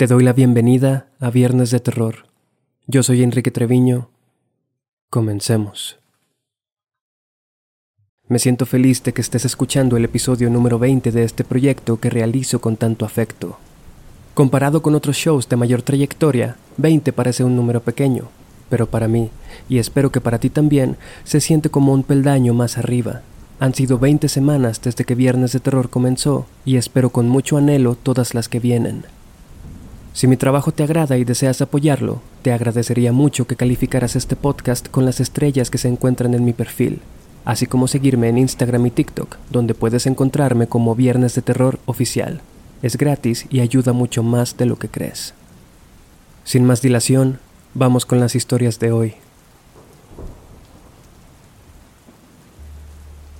Te doy la bienvenida a Viernes de Terror. Yo soy Enrique Treviño. Comencemos. Me siento feliz de que estés escuchando el episodio número 20 de este proyecto que realizo con tanto afecto. Comparado con otros shows de mayor trayectoria, 20 parece un número pequeño, pero para mí, y espero que para ti también, se siente como un peldaño más arriba. Han sido 20 semanas desde que Viernes de Terror comenzó y espero con mucho anhelo todas las que vienen. Si mi trabajo te agrada y deseas apoyarlo, te agradecería mucho que calificaras este podcast con las estrellas que se encuentran en mi perfil, así como seguirme en Instagram y TikTok, donde puedes encontrarme como Viernes de Terror Oficial. Es gratis y ayuda mucho más de lo que crees. Sin más dilación, vamos con las historias de hoy.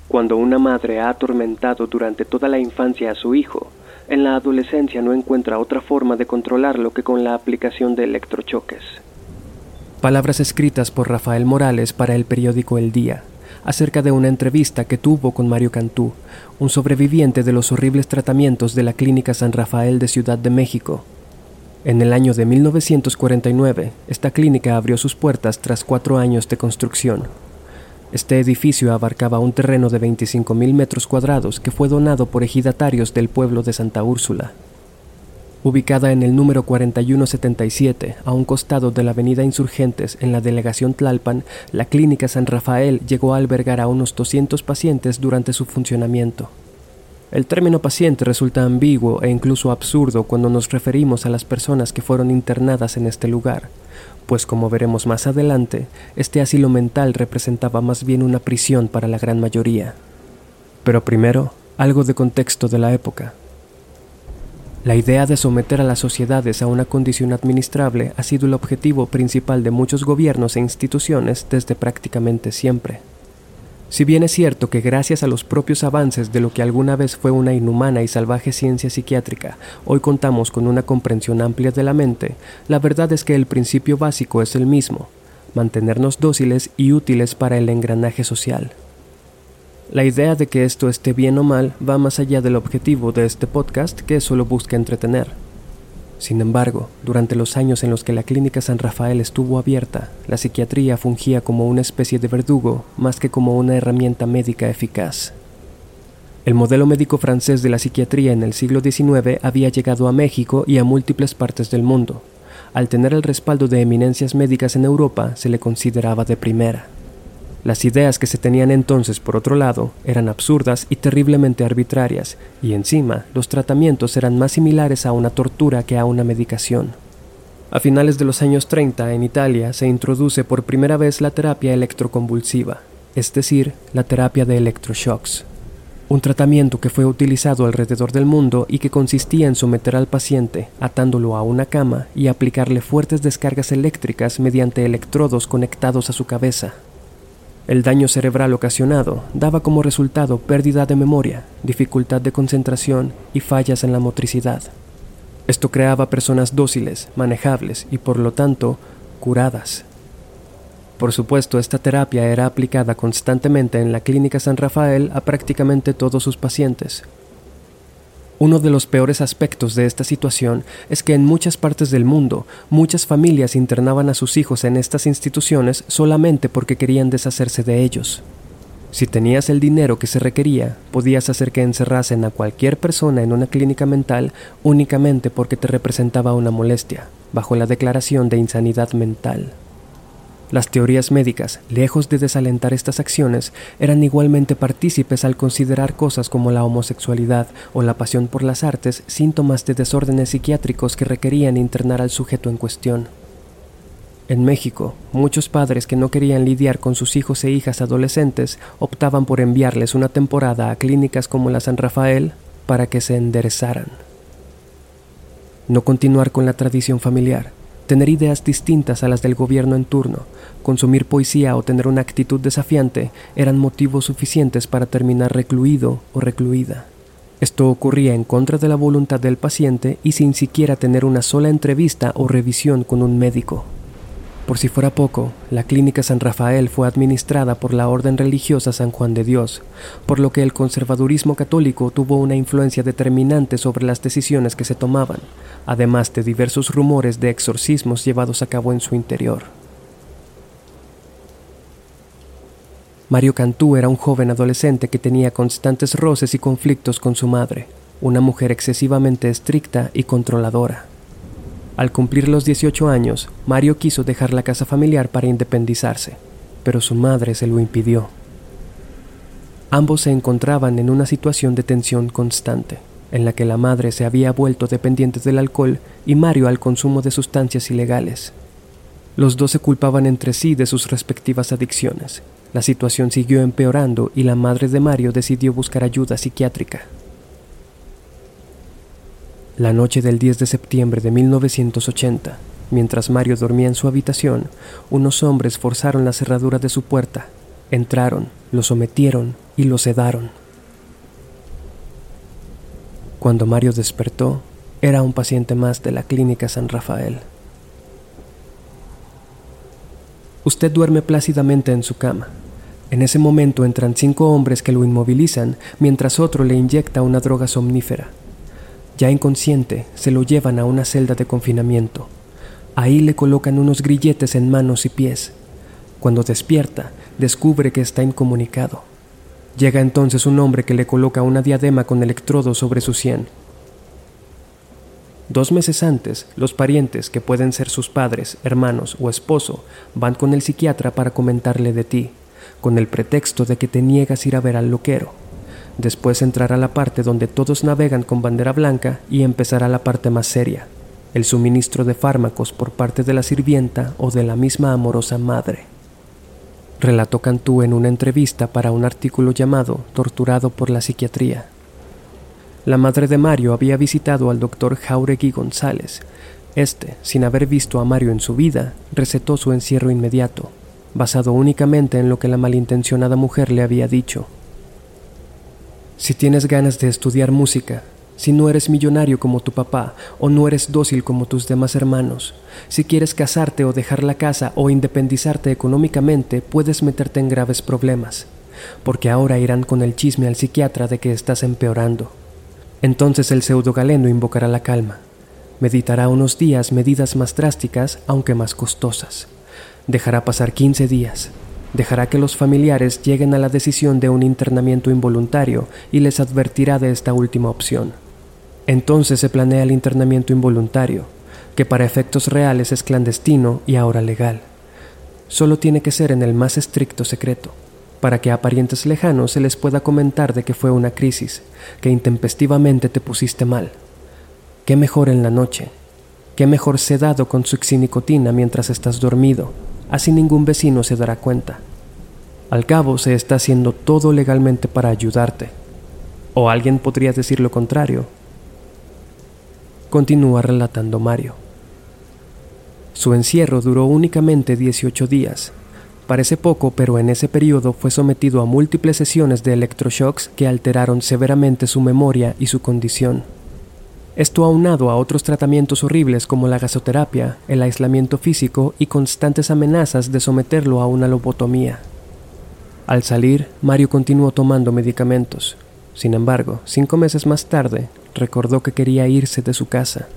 Cuando una madre ha atormentado durante toda la infancia a su hijo, en la adolescencia no encuentra otra forma de controlarlo que con la aplicación de electrochoques. Palabras escritas por Rafael Morales para el periódico El Día, acerca de una entrevista que tuvo con Mario Cantú, un sobreviviente de los horribles tratamientos de la Clínica San Rafael de Ciudad de México. En el año de 1949, esta clínica abrió sus puertas tras cuatro años de construcción. Este edificio abarcaba un terreno de 25.000 metros cuadrados que fue donado por ejidatarios del pueblo de Santa Úrsula. Ubicada en el número 4177, a un costado de la avenida Insurgentes en la delegación Tlalpan, la clínica San Rafael llegó a albergar a unos 200 pacientes durante su funcionamiento. El término paciente resulta ambiguo e incluso absurdo cuando nos referimos a las personas que fueron internadas en este lugar, pues como veremos más adelante, este asilo mental representaba más bien una prisión para la gran mayoría. Pero primero, algo de contexto de la época. La idea de someter a las sociedades a una condición administrable ha sido el objetivo principal de muchos gobiernos e instituciones desde prácticamente siempre. Si bien es cierto que gracias a los propios avances de lo que alguna vez fue una inhumana y salvaje ciencia psiquiátrica, hoy contamos con una comprensión amplia de la mente, la verdad es que el principio básico es el mismo, mantenernos dóciles y útiles para el engranaje social. La idea de que esto esté bien o mal va más allá del objetivo de este podcast que solo busca entretener. Sin embargo, durante los años en los que la Clínica San Rafael estuvo abierta, la psiquiatría fungía como una especie de verdugo más que como una herramienta médica eficaz. El modelo médico francés de la psiquiatría en el siglo XIX había llegado a México y a múltiples partes del mundo. Al tener el respaldo de eminencias médicas en Europa, se le consideraba de primera. Las ideas que se tenían entonces, por otro lado, eran absurdas y terriblemente arbitrarias, y encima los tratamientos eran más similares a una tortura que a una medicación. A finales de los años 30, en Italia, se introduce por primera vez la terapia electroconvulsiva, es decir, la terapia de electroshocks. Un tratamiento que fue utilizado alrededor del mundo y que consistía en someter al paciente, atándolo a una cama y aplicarle fuertes descargas eléctricas mediante electrodos conectados a su cabeza, el daño cerebral ocasionado daba como resultado pérdida de memoria, dificultad de concentración y fallas en la motricidad. Esto creaba personas dóciles, manejables y por lo tanto curadas. Por supuesto, esta terapia era aplicada constantemente en la Clínica San Rafael a prácticamente todos sus pacientes, uno de los peores aspectos de esta situación es que en muchas partes del mundo muchas familias internaban a sus hijos en estas instituciones solamente porque querían deshacerse de ellos. Si tenías el dinero que se requería, podías hacer que encerrasen a cualquier persona en una clínica mental únicamente porque te representaba una molestia, bajo la declaración de insanidad mental. Las teorías médicas, lejos de desalentar estas acciones, eran igualmente partícipes al considerar cosas como la homosexualidad o la pasión por las artes síntomas de desórdenes psiquiátricos que requerían internar al sujeto en cuestión. En México, muchos padres que no querían lidiar con sus hijos e hijas adolescentes optaban por enviarles una temporada a clínicas como la San Rafael para que se enderezaran. No continuar con la tradición familiar, tener ideas distintas a las del gobierno en turno, consumir poesía o tener una actitud desafiante eran motivos suficientes para terminar recluido o recluida. Esto ocurría en contra de la voluntad del paciente y sin siquiera tener una sola entrevista o revisión con un médico. Por si fuera poco, la clínica San Rafael fue administrada por la Orden Religiosa San Juan de Dios, por lo que el conservadurismo católico tuvo una influencia determinante sobre las decisiones que se tomaban, además de diversos rumores de exorcismos llevados a cabo en su interior. Mario Cantú era un joven adolescente que tenía constantes roces y conflictos con su madre, una mujer excesivamente estricta y controladora. Al cumplir los 18 años, Mario quiso dejar la casa familiar para independizarse, pero su madre se lo impidió. Ambos se encontraban en una situación de tensión constante, en la que la madre se había vuelto dependiente del alcohol y Mario al consumo de sustancias ilegales. Los dos se culpaban entre sí de sus respectivas adicciones. La situación siguió empeorando y la madre de Mario decidió buscar ayuda psiquiátrica. La noche del 10 de septiembre de 1980, mientras Mario dormía en su habitación, unos hombres forzaron la cerradura de su puerta, entraron, lo sometieron y lo sedaron. Cuando Mario despertó, era un paciente más de la clínica San Rafael. Usted duerme plácidamente en su cama. En ese momento entran cinco hombres que lo inmovilizan mientras otro le inyecta una droga somnífera. Ya inconsciente, se lo llevan a una celda de confinamiento. Ahí le colocan unos grilletes en manos y pies. Cuando despierta, descubre que está incomunicado. Llega entonces un hombre que le coloca una diadema con electrodo sobre su sien. Dos meses antes, los parientes, que pueden ser sus padres, hermanos o esposo, van con el psiquiatra para comentarle de ti, con el pretexto de que te niegas ir a ver al loquero. Después entrará la parte donde todos navegan con bandera blanca y empezará la parte más seria, el suministro de fármacos por parte de la sirvienta o de la misma amorosa madre. Relató Cantú en una entrevista para un artículo llamado Torturado por la psiquiatría. La madre de Mario había visitado al doctor Jauregui González. Este, sin haber visto a Mario en su vida, recetó su encierro inmediato, basado únicamente en lo que la malintencionada mujer le había dicho. Si tienes ganas de estudiar música, si no eres millonario como tu papá o no eres dócil como tus demás hermanos, si quieres casarte o dejar la casa o independizarte económicamente, puedes meterte en graves problemas, porque ahora irán con el chisme al psiquiatra de que estás empeorando. Entonces el pseudo galeno invocará la calma, meditará unos días medidas más drásticas, aunque más costosas. Dejará pasar 15 días, dejará que los familiares lleguen a la decisión de un internamiento involuntario y les advertirá de esta última opción. Entonces se planea el internamiento involuntario, que para efectos reales es clandestino y ahora legal. Solo tiene que ser en el más estricto secreto, para que a parientes lejanos se les pueda comentar de que fue una crisis, que intempestivamente te pusiste mal. ¿Qué mejor en la noche? ¿Qué mejor sedado con succinicotina mientras estás dormido? Así ningún vecino se dará cuenta. Al cabo se está haciendo todo legalmente para ayudarte. O alguien podría decir lo contrario. Continúa relatando Mario. Su encierro duró únicamente 18 días. Parece poco, pero en ese periodo fue sometido a múltiples sesiones de electroshocks que alteraron severamente su memoria y su condición. Esto aunado a otros tratamientos horribles como la gasoterapia, el aislamiento físico y constantes amenazas de someterlo a una lobotomía. Al salir, Mario continuó tomando medicamentos. Sin embargo, cinco meses más tarde, recordó que quería irse de su casa.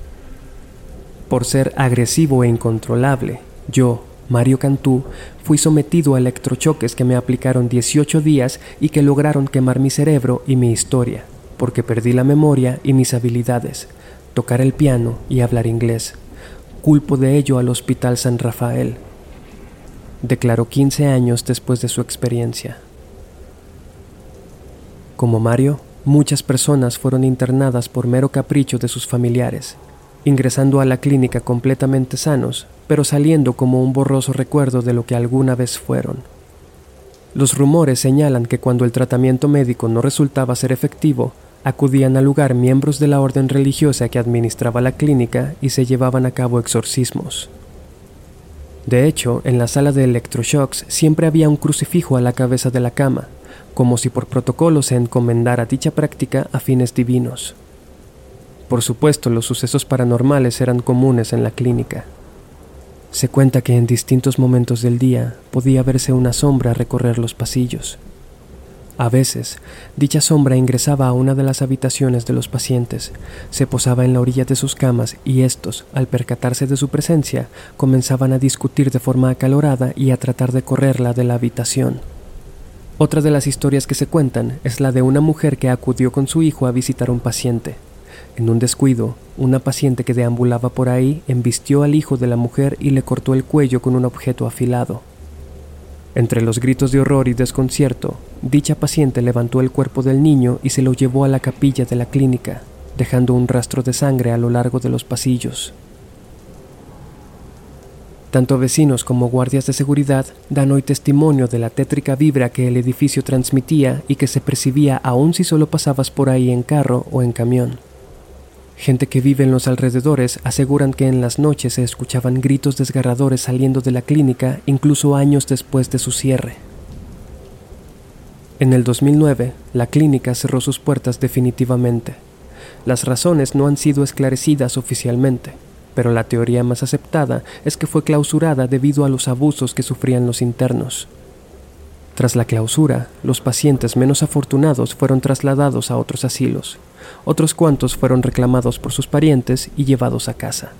Por ser agresivo e incontrolable, yo, Mario Cantú, fui sometido a electrochoques que me aplicaron 18 días y que lograron quemar mi cerebro y mi historia porque perdí la memoria y mis habilidades, tocar el piano y hablar inglés. Culpo de ello al Hospital San Rafael. Declaró 15 años después de su experiencia. Como Mario, muchas personas fueron internadas por mero capricho de sus familiares, ingresando a la clínica completamente sanos, pero saliendo como un borroso recuerdo de lo que alguna vez fueron. Los rumores señalan que cuando el tratamiento médico no resultaba ser efectivo, acudían al lugar miembros de la orden religiosa que administraba la clínica y se llevaban a cabo exorcismos. De hecho, en la sala de electroshocks siempre había un crucifijo a la cabeza de la cama, como si por protocolo se encomendara dicha práctica a fines divinos. Por supuesto, los sucesos paranormales eran comunes en la clínica. Se cuenta que en distintos momentos del día podía verse una sombra recorrer los pasillos. A veces, dicha sombra ingresaba a una de las habitaciones de los pacientes, se posaba en la orilla de sus camas y estos, al percatarse de su presencia, comenzaban a discutir de forma acalorada y a tratar de correrla de la habitación. Otra de las historias que se cuentan es la de una mujer que acudió con su hijo a visitar un paciente. En un descuido, una paciente que deambulaba por ahí embistió al hijo de la mujer y le cortó el cuello con un objeto afilado. Entre los gritos de horror y desconcierto, dicha paciente levantó el cuerpo del niño y se lo llevó a la capilla de la clínica, dejando un rastro de sangre a lo largo de los pasillos. Tanto vecinos como guardias de seguridad dan hoy testimonio de la tétrica vibra que el edificio transmitía y que se percibía aún si solo pasabas por ahí en carro o en camión. Gente que vive en los alrededores aseguran que en las noches se escuchaban gritos desgarradores saliendo de la clínica incluso años después de su cierre. En el 2009, la clínica cerró sus puertas definitivamente. Las razones no han sido esclarecidas oficialmente, pero la teoría más aceptada es que fue clausurada debido a los abusos que sufrían los internos. Tras la clausura, los pacientes menos afortunados fueron trasladados a otros asilos, otros cuantos fueron reclamados por sus parientes y llevados a casa.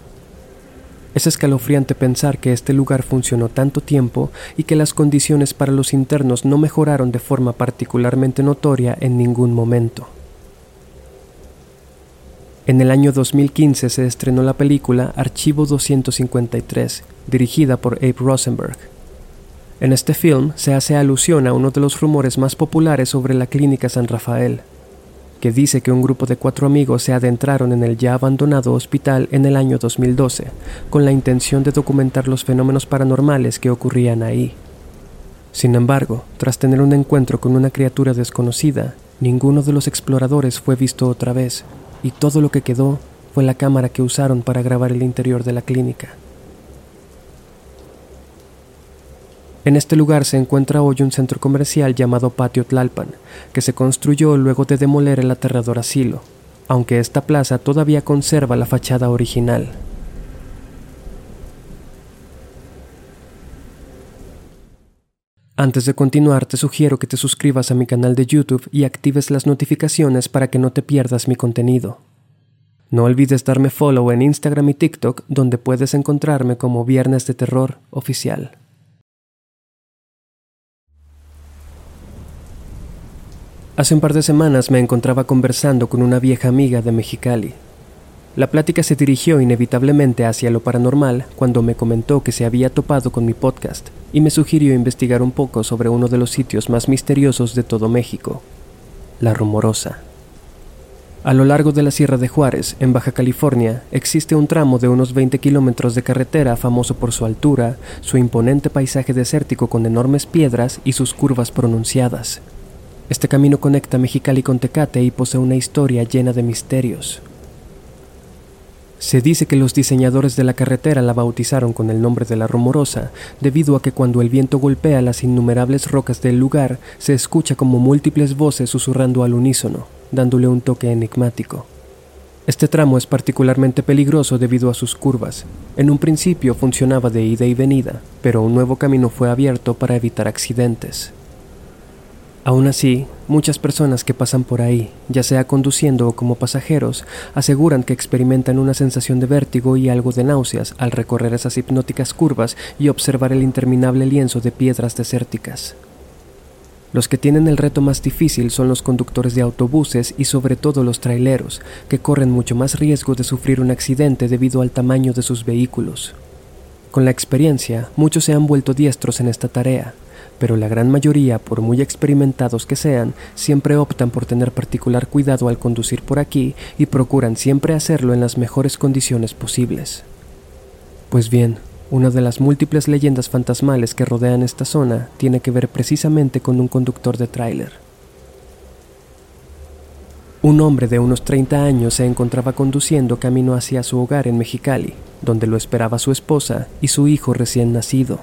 Es escalofriante pensar que este lugar funcionó tanto tiempo y que las condiciones para los internos no mejoraron de forma particularmente notoria en ningún momento. En el año 2015 se estrenó la película Archivo 253, dirigida por Abe Rosenberg. En este film se hace alusión a uno de los rumores más populares sobre la clínica San Rafael, que dice que un grupo de cuatro amigos se adentraron en el ya abandonado hospital en el año 2012, con la intención de documentar los fenómenos paranormales que ocurrían ahí. Sin embargo, tras tener un encuentro con una criatura desconocida, ninguno de los exploradores fue visto otra vez, y todo lo que quedó fue la cámara que usaron para grabar el interior de la clínica. En este lugar se encuentra hoy un centro comercial llamado Patio Tlalpan, que se construyó luego de demoler el aterrador asilo, aunque esta plaza todavía conserva la fachada original. Antes de continuar, te sugiero que te suscribas a mi canal de YouTube y actives las notificaciones para que no te pierdas mi contenido. No olvides darme follow en Instagram y TikTok, donde puedes encontrarme como Viernes de Terror Oficial. Hace un par de semanas me encontraba conversando con una vieja amiga de Mexicali. La plática se dirigió inevitablemente hacia lo paranormal cuando me comentó que se había topado con mi podcast y me sugirió investigar un poco sobre uno de los sitios más misteriosos de todo México, La Rumorosa. A lo largo de la Sierra de Juárez, en Baja California, existe un tramo de unos 20 kilómetros de carretera famoso por su altura, su imponente paisaje desértico con enormes piedras y sus curvas pronunciadas. Este camino conecta Mexicali con Tecate y posee una historia llena de misterios. Se dice que los diseñadores de la carretera la bautizaron con el nombre de la Rumorosa, debido a que cuando el viento golpea las innumerables rocas del lugar, se escucha como múltiples voces susurrando al unísono, dándole un toque enigmático. Este tramo es particularmente peligroso debido a sus curvas. En un principio funcionaba de ida y venida, pero un nuevo camino fue abierto para evitar accidentes. Aún así, muchas personas que pasan por ahí, ya sea conduciendo o como pasajeros, aseguran que experimentan una sensación de vértigo y algo de náuseas al recorrer esas hipnóticas curvas y observar el interminable lienzo de piedras desérticas. Los que tienen el reto más difícil son los conductores de autobuses y sobre todo los traileros, que corren mucho más riesgo de sufrir un accidente debido al tamaño de sus vehículos. Con la experiencia, muchos se han vuelto diestros en esta tarea, pero la gran mayoría, por muy experimentados que sean, siempre optan por tener particular cuidado al conducir por aquí y procuran siempre hacerlo en las mejores condiciones posibles. Pues bien, una de las múltiples leyendas fantasmales que rodean esta zona tiene que ver precisamente con un conductor de tráiler. Un hombre de unos 30 años se encontraba conduciendo camino hacia su hogar en Mexicali, donde lo esperaba su esposa y su hijo recién nacido.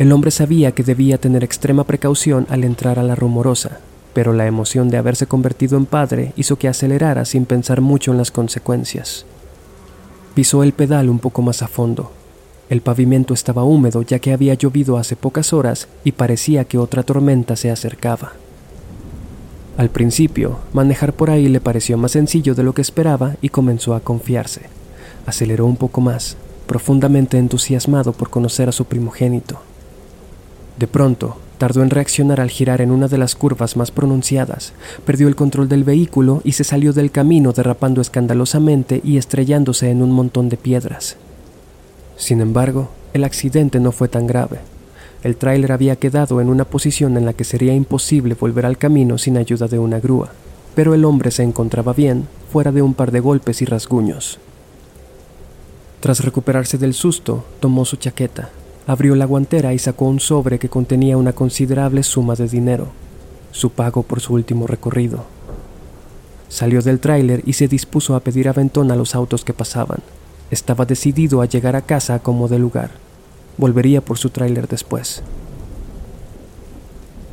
El hombre sabía que debía tener extrema precaución al entrar a la rumorosa, pero la emoción de haberse convertido en padre hizo que acelerara sin pensar mucho en las consecuencias. Pisó el pedal un poco más a fondo, El pavimento estaba húmedo ya que había llovido hace pocas horas y parecía que otra tormenta se acercaba. Al principio, manejar por ahí le pareció más sencillo de lo que esperaba y comenzó a confiarse. Aceleró un poco más, profundamente entusiasmado por conocer a su primogénito. De pronto, tardó en reaccionar al girar en una de las curvas más pronunciadas, perdió el control del vehículo y se salió del camino derrapando escandalosamente y estrellándose en un montón de piedras. Sin embargo, el accidente no fue tan grave. El tráiler había quedado en una posición en la que sería imposible volver al camino sin ayuda de una grúa, pero el hombre se encontraba bien, fuera de un par de golpes y rasguños. Tras recuperarse del susto, tomó su chaqueta, abrió la guantera y sacó un sobre que contenía una considerable suma de dinero, su pago por su último recorrido. Salió del tráiler y se dispuso a pedir aventón a los autos que pasaban. Estaba decidido a llegar a casa como de lugar. Volvería por su tráiler después.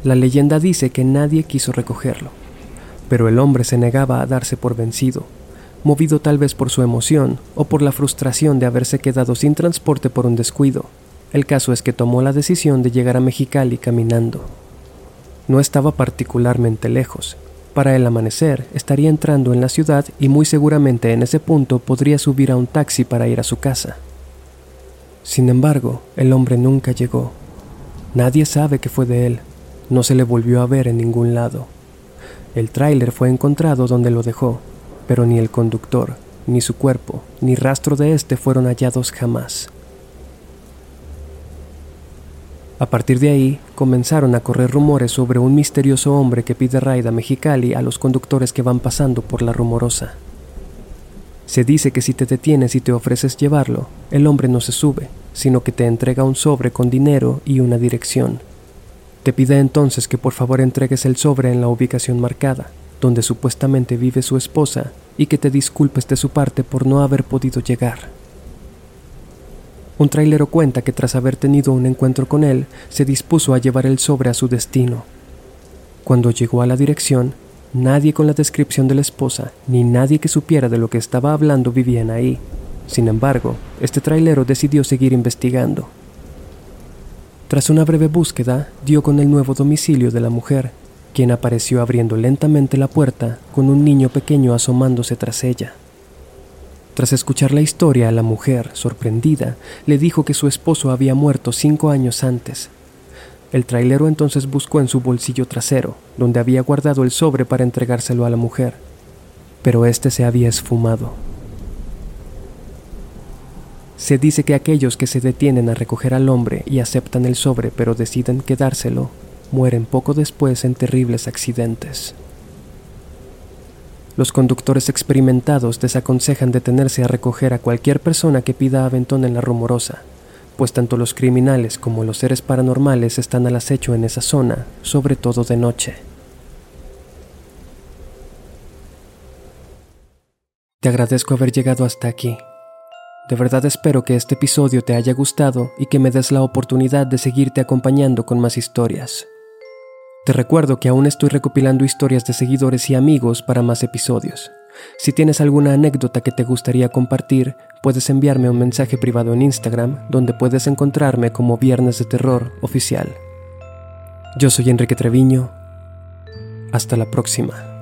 La leyenda dice que nadie quiso recogerlo, pero el hombre se negaba a darse por vencido, movido tal vez por su emoción o por la frustración de haberse quedado sin transporte por un descuido. El caso es que tomó la decisión de llegar a Mexicali caminando. No estaba particularmente lejos, para el amanecer estaría entrando en la ciudad y muy seguramente en ese punto podría subir a un taxi para ir a su casa. Sin embargo, el hombre nunca llegó. Nadie sabe qué fue de él. No se le volvió a ver en ningún lado. El tráiler fue encontrado donde lo dejó, pero ni el conductor, ni su cuerpo, ni rastro de éste fueron hallados jamás. A partir de ahí, comenzaron a correr rumores sobre un misterioso hombre que pide raid a Mexicali a los conductores que van pasando por la rumorosa. Se dice que si te detienes y te ofreces llevarlo, el hombre no se sube, sino que te entrega un sobre con dinero y una dirección. Te pide entonces que por favor entregues el sobre en la ubicación marcada, donde supuestamente vive su esposa, y que te disculpes de su parte por no haber podido llegar. Un trailero cuenta que tras haber tenido un encuentro con él, se dispuso a llevar el sobre a su destino. Cuando llegó a la dirección, nadie con la descripción de la esposa, ni nadie que supiera de lo que estaba hablando vivían ahí. Sin embargo, este trailero decidió seguir investigando. Tras una breve búsqueda, dio con el nuevo domicilio de la mujer, quien apareció abriendo lentamente la puerta con un niño pequeño asomándose tras ella. Tras escuchar la historia, la mujer, sorprendida, le dijo que su esposo había muerto cinco años antes. El trailero entonces buscó en su bolsillo trasero, donde había guardado el sobre para entregárselo a la mujer, pero este se había esfumado. Se dice que aquellos que se detienen a recoger al hombre y aceptan el sobre pero deciden quedárselo, mueren poco después en terribles accidentes. Los conductores experimentados desaconsejan detenerse a recoger a cualquier persona que pida aventón en la rumorosa, pues tanto los criminales como los seres paranormales están al acecho en esa zona, sobre todo de noche. Te agradezco haber llegado hasta aquí. De verdad espero que este episodio te haya gustado y que me des la oportunidad de seguirte acompañando con más historias. Te recuerdo que aún estoy recopilando historias de seguidores y amigos para más episodios. Si tienes alguna anécdota que te gustaría compartir, puedes enviarme un mensaje privado en Instagram, donde puedes encontrarme como Viernes de Terror Oficial. Yo soy Enrique Treviño. Hasta la próxima.